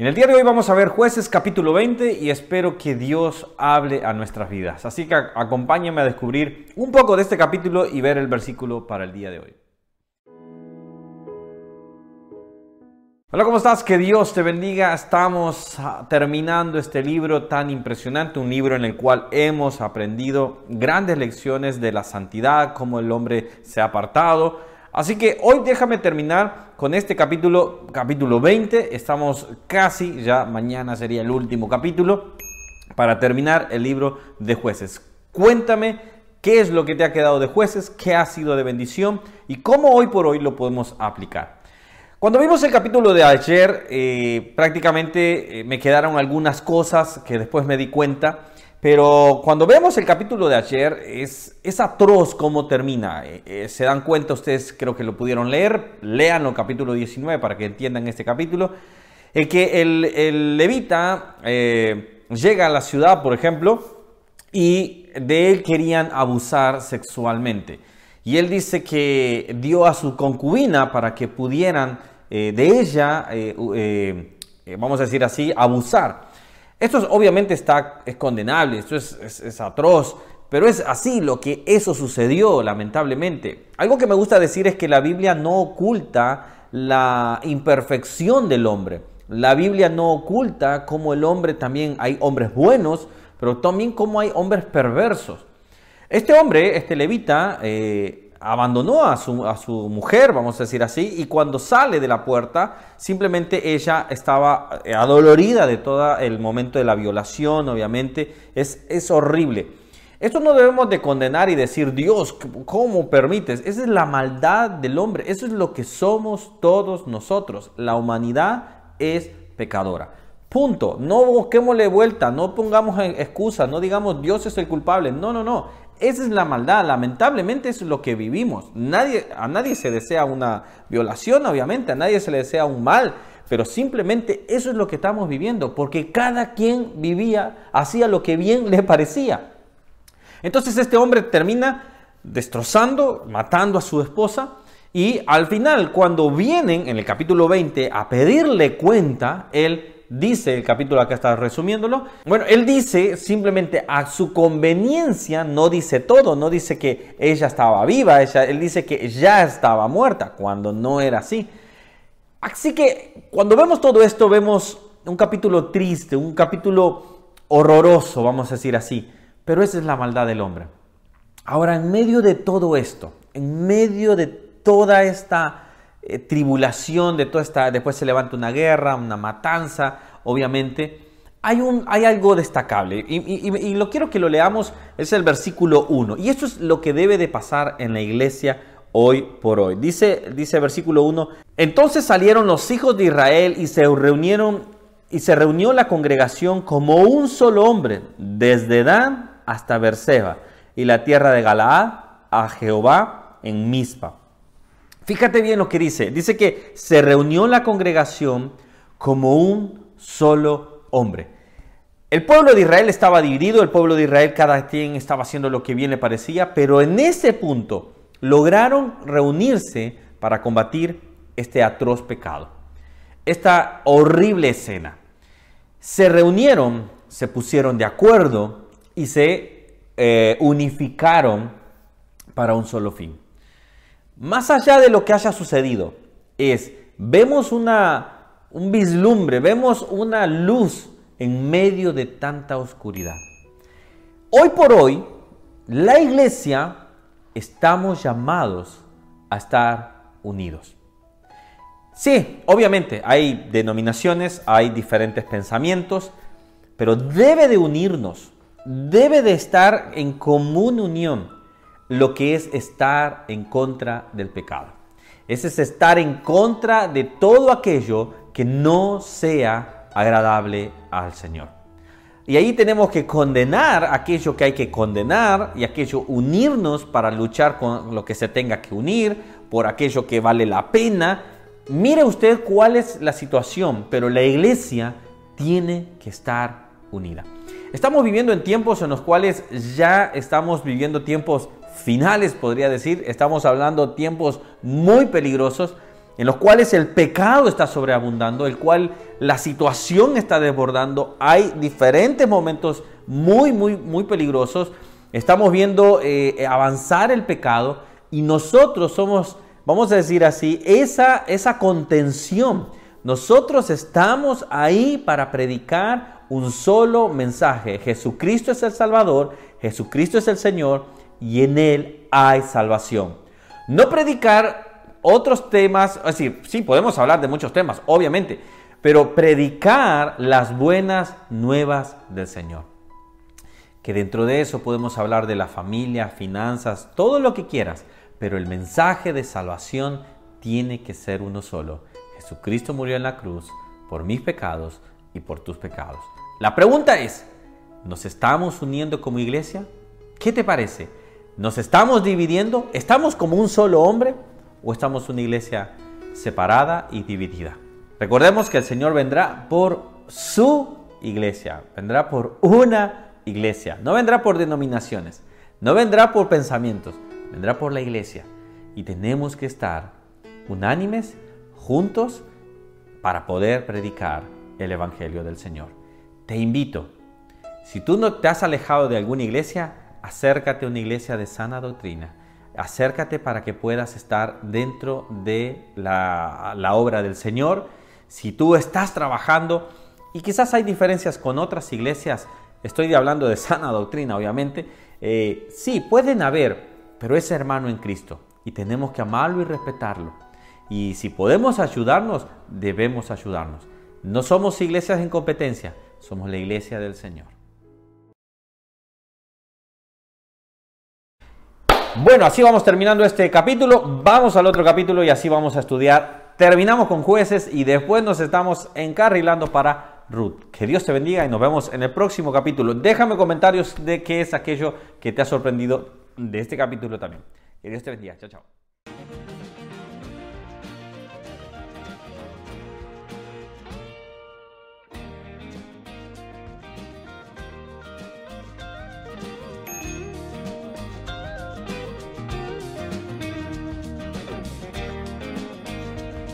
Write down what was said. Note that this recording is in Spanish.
En el día de hoy vamos a ver jueces capítulo 20 y espero que Dios hable a nuestras vidas. Así que acompáñame a descubrir un poco de este capítulo y ver el versículo para el día de hoy. Hola, ¿cómo estás? Que Dios te bendiga. Estamos ah, terminando este libro tan impresionante, un libro en el cual hemos aprendido grandes lecciones de la santidad, cómo el hombre se ha apartado, Así que hoy déjame terminar con este capítulo, capítulo 20. Estamos casi, ya mañana sería el último capítulo, para terminar el libro de jueces. Cuéntame qué es lo que te ha quedado de jueces, qué ha sido de bendición y cómo hoy por hoy lo podemos aplicar. Cuando vimos el capítulo de ayer, eh, prácticamente eh, me quedaron algunas cosas que después me di cuenta pero cuando vemos el capítulo de ayer, es, es atroz cómo termina. Eh, eh, se dan cuenta, ustedes creo que lo pudieron leer, leanlo capítulo 19 para que entiendan este capítulo. El que el, levita eh, llega a la ciudad, por ejemplo, y de él querían abusar sexualmente. Y él dice que dio a su concubina para que pudieran de ella, vamos a decir así, abusar. Esto obviamente está, es condenable, esto es, atroz, pero es así lo que eso sucedió, lamentablemente. Algo que me gusta decir es que la Biblia no oculta la imperfección del hombre. La Biblia no oculta cómo el hombre también hay hombres buenos, pero también cómo hay hombres perversos. Este hombre, este levita, eh, abandonó a su, a su, mujer, vamos a decir así, y cuando sale de la puerta, simplemente ella estaba eh, adolorida de todo el momento de la violación, obviamente, es, es horrible. Esto no debemos de condenar y decir, Dios, ¿cómo permites? Esa es la maldad del hombre, eso es lo que somos todos nosotros. La humanidad es pecadora. Punto. No busquémosle vuelta, no pongamos excusa, no digamos Dios es el culpable. No, no, no. Esa es la maldad, lamentablemente es lo que vivimos. Nadie, a nadie se desea una violación, obviamente, a nadie se le desea un mal, pero simplemente eso es lo que estamos viviendo, porque cada quien vivía, hacía lo que bien le parecía. Entonces este hombre termina destrozando, matando a su esposa, y al final, cuando vienen en el capítulo 20 a pedirle cuenta, él dice el capítulo, acá está resumiéndolo. Bueno, él dice simplemente a su conveniencia, no dice todo, no dice que ella estaba viva, ella, él dice que ya estaba muerta, cuando no era así. Así que cuando vemos todo esto, vemos un capítulo triste, un capítulo horroroso, vamos a decir así. Pero esa es la maldad del hombre. Ahora, en medio de todo esto, en medio de toda esta eh, tribulación, de toda esta, después se levanta una guerra, una matanza, obviamente, hay, un, hay algo destacable y, lo quiero que lo leamos, es el versículo 1. Y esto es lo que debe de pasar en la iglesia hoy por hoy. Dice, dice versículo 1, entonces salieron los hijos de Israel y se reunieron y se reunió la congregación como un solo hombre, desde Dan hasta Berseba y la tierra de Galaad a Jehová en Mizpa. Fíjate bien lo que dice. Dice que se reunió la congregación como un solo hombre. El pueblo de Israel estaba dividido, el pueblo de Israel cada quien estaba haciendo lo que bien le parecía, pero en ese punto lograron reunirse para combatir este atroz pecado, esta horrible escena. Se reunieron, se pusieron de acuerdo y se eh, unificaron para un solo fin. Más allá de lo que haya sucedido, es, vemos una, un vislumbre, vemos una luz en medio de tanta oscuridad. Hoy por hoy, la iglesia estamos llamados a estar unidos. Sí, obviamente hay denominaciones, hay diferentes pensamientos, pero debe de unirnos, debe de estar en común unión lo que es estar en contra del pecado. Ese es estar en contra de todo aquello que no sea agradable al Señor. Y ahí tenemos que condenar aquello que hay que condenar y aquello unirnos para luchar con lo que se tenga que unir, por aquello que vale la pena. Mire usted cuál es la situación, pero la iglesia tiene que estar unida. Estamos viviendo en tiempos en los cuales ya estamos viviendo tiempos finales, podría decir. Estamos hablando tiempos muy peligrosos en los cuales el pecado está sobreabundando, el cual la situación está desbordando. Hay diferentes momentos muy, muy, muy peligrosos. Estamos viendo eh, avanzar el pecado y nosotros somos, vamos a decir así, esa, esa contención. Nosotros estamos ahí para predicar un solo mensaje. Jesucristo es el Salvador, Jesucristo es el Señor y en Él hay salvación. No predicar otros temas, es decir, sí, podemos hablar de muchos temas, obviamente, pero predicar las buenas nuevas del Señor. Que dentro de eso podemos hablar de la familia, finanzas, todo lo que quieras, pero el mensaje de salvación tiene que ser uno solo. Jesucristo murió en la cruz por mis pecados y por tus pecados. La pregunta es, ¿nos estamos uniendo como iglesia? ¿Qué te parece? ¿Nos estamos dividiendo? ¿Estamos como un solo hombre? o estamos una iglesia separada y dividida. Recordemos que el Señor vendrá por su iglesia, vendrá por una iglesia, no vendrá por denominaciones, no vendrá por pensamientos, vendrá por la iglesia. Y tenemos que estar unánimes, juntos, para poder predicar el Evangelio del Señor. Te invito, si tú no te has alejado de alguna iglesia, acércate a una iglesia de sana doctrina acércate para que puedas estar dentro de la, obra del Señor. Si tú estás trabajando y quizás hay diferencias con otras iglesias, estoy hablando de sana doctrina obviamente, eh, sí, pueden haber, pero es hermano en Cristo y tenemos que amarlo y respetarlo. Y si podemos ayudarnos, debemos ayudarnos. No somos iglesias en competencia, somos la iglesia del Señor. Bueno, así vamos terminando este capítulo. Vamos al otro capítulo y así vamos a estudiar. Terminamos con jueces y después nos estamos encarrilando para Ruth. Que Dios te bendiga y nos vemos en el próximo capítulo. Déjame comentarios de qué es aquello que te ha sorprendido de este capítulo también. Que Dios te bendiga. Chao, chao.